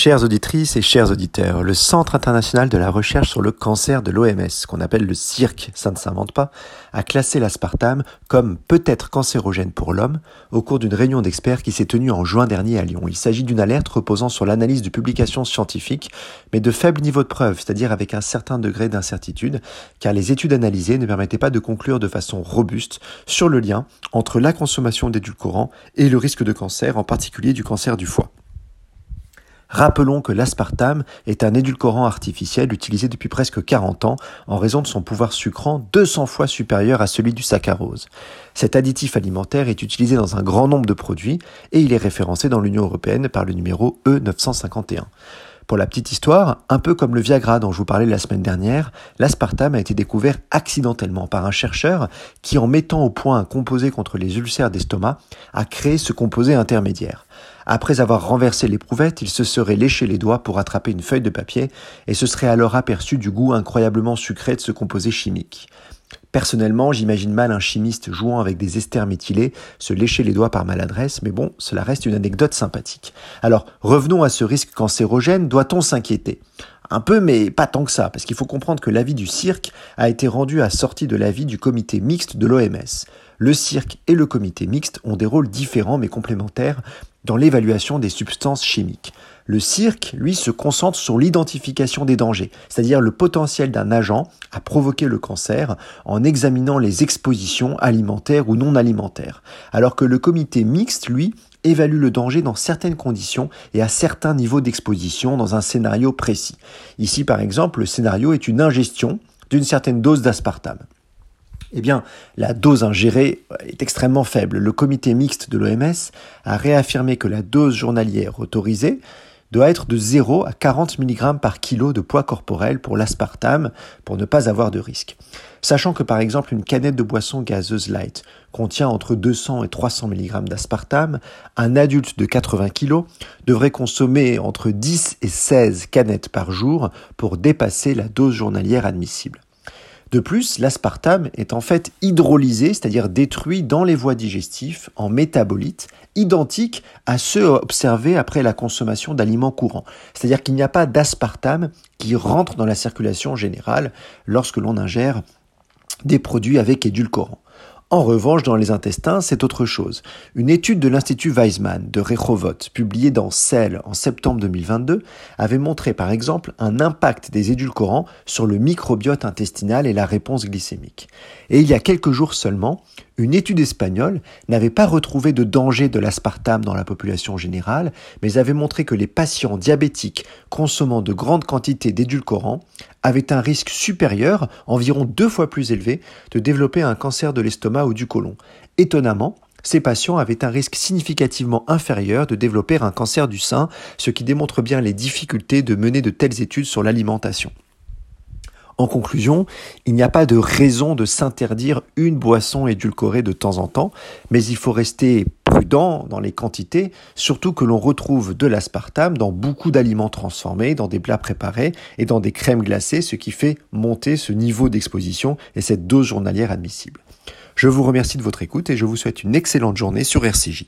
Chères auditrices et chers auditeurs, le Centre international de la recherche sur le cancer de l'OMS, qu'on appelle le CIRC, ça ne s'invente pas, a classé l'aspartame comme peut-être cancérogène pour l'homme au cours d'une réunion d'experts qui s'est tenue en juin dernier à Lyon. Il s'agit d'une alerte reposant sur l'analyse de publications scientifiques, mais de faible niveau de preuve, c'est-à-dire avec un certain degré d'incertitude, car les études analysées ne permettaient pas de conclure de façon robuste sur le lien entre la consommation d'édulcorants et le risque de cancer, en particulier du cancer du foie. Rappelons que l'aspartame est un édulcorant artificiel utilisé depuis presque 40 ans en raison de son pouvoir sucrant 200 fois supérieur à celui du saccharose. Cet additif alimentaire est utilisé dans un grand nombre de produits et il est référencé dans l'Union européenne par le numéro E951. Pour la petite histoire, un peu comme le Viagra dont je vous parlais la semaine dernière, l'aspartame a été découvert accidentellement par un chercheur qui, en mettant au point un composé contre les ulcères d'estomac, a créé ce composé intermédiaire. Après avoir renversé l'éprouvette, il se serait léché les doigts pour attraper une feuille de papier et se serait alors aperçu du goût incroyablement sucré de ce composé chimique. Personnellement, j'imagine mal un chimiste jouant avec des esters méthylés se lécher les doigts par maladresse, mais bon, cela reste une anecdote sympathique. Alors, revenons à ce risque cancérogène, doit-on s'inquiéter? Un peu, mais pas tant que ça, parce qu'il faut comprendre que l'avis du cirque a été rendu à sortie de l'avis du comité mixte de l'OMS. Le cirque et le comité mixte ont des rôles différents mais complémentaires dans l'évaluation des substances chimiques. Le cirque, lui, se concentre sur l'identification des dangers, c'est-à-dire le potentiel d'un agent à provoquer le cancer en examinant les expositions alimentaires ou non alimentaires, alors que le comité mixte, lui, évalue le danger dans certaines conditions et à certains niveaux d'exposition dans un scénario précis. Ici, par exemple, le scénario est une ingestion d'une certaine dose d'aspartame eh bien, la dose ingérée est extrêmement faible. Le comité mixte de l'OMS a réaffirmé que la dose journalière autorisée doit être de 0 à 40 mg par kilo de poids corporel pour l'aspartame pour ne pas avoir de risque. Sachant que par exemple une canette de boisson gazeuse light contient entre 200 et 300 mg d'aspartame, un adulte de 80 kg devrait consommer entre 10 et 16 canettes par jour pour dépasser la dose journalière admissible. De plus, l'aspartame est en fait hydrolysé, c'est-à-dire détruit dans les voies digestives en métabolites identiques à ceux observés après la consommation d'aliments courants. C'est-à-dire qu'il n'y a pas d'aspartame qui rentre dans la circulation générale lorsque l'on ingère des produits avec édulcorants. En revanche, dans les intestins, c'est autre chose. Une étude de l'Institut Weizmann de Rehovot, publiée dans Cell en septembre 2022, avait montré par exemple un impact des édulcorants sur le microbiote intestinal et la réponse glycémique. Et il y a quelques jours seulement, une étude espagnole n'avait pas retrouvé de danger de l'aspartame dans la population générale, mais avait montré que les patients diabétiques consommant de grandes quantités d'édulcorants avaient un risque supérieur, environ deux fois plus élevé, de développer un cancer de l'estomac ou du côlon. Étonnamment, ces patients avaient un risque significativement inférieur de développer un cancer du sein, ce qui démontre bien les difficultés de mener de telles études sur l'alimentation. En conclusion, il n'y a pas de raison de s'interdire une boisson édulcorée de temps en temps, mais il faut rester prudent dans les quantités, surtout que l'on retrouve de l'aspartame dans beaucoup d'aliments transformés, dans des plats préparés et dans des crèmes glacées, ce qui fait monter ce niveau d'exposition et cette dose journalière admissible. Je vous remercie de votre écoute et je vous souhaite une excellente journée sur RCJ.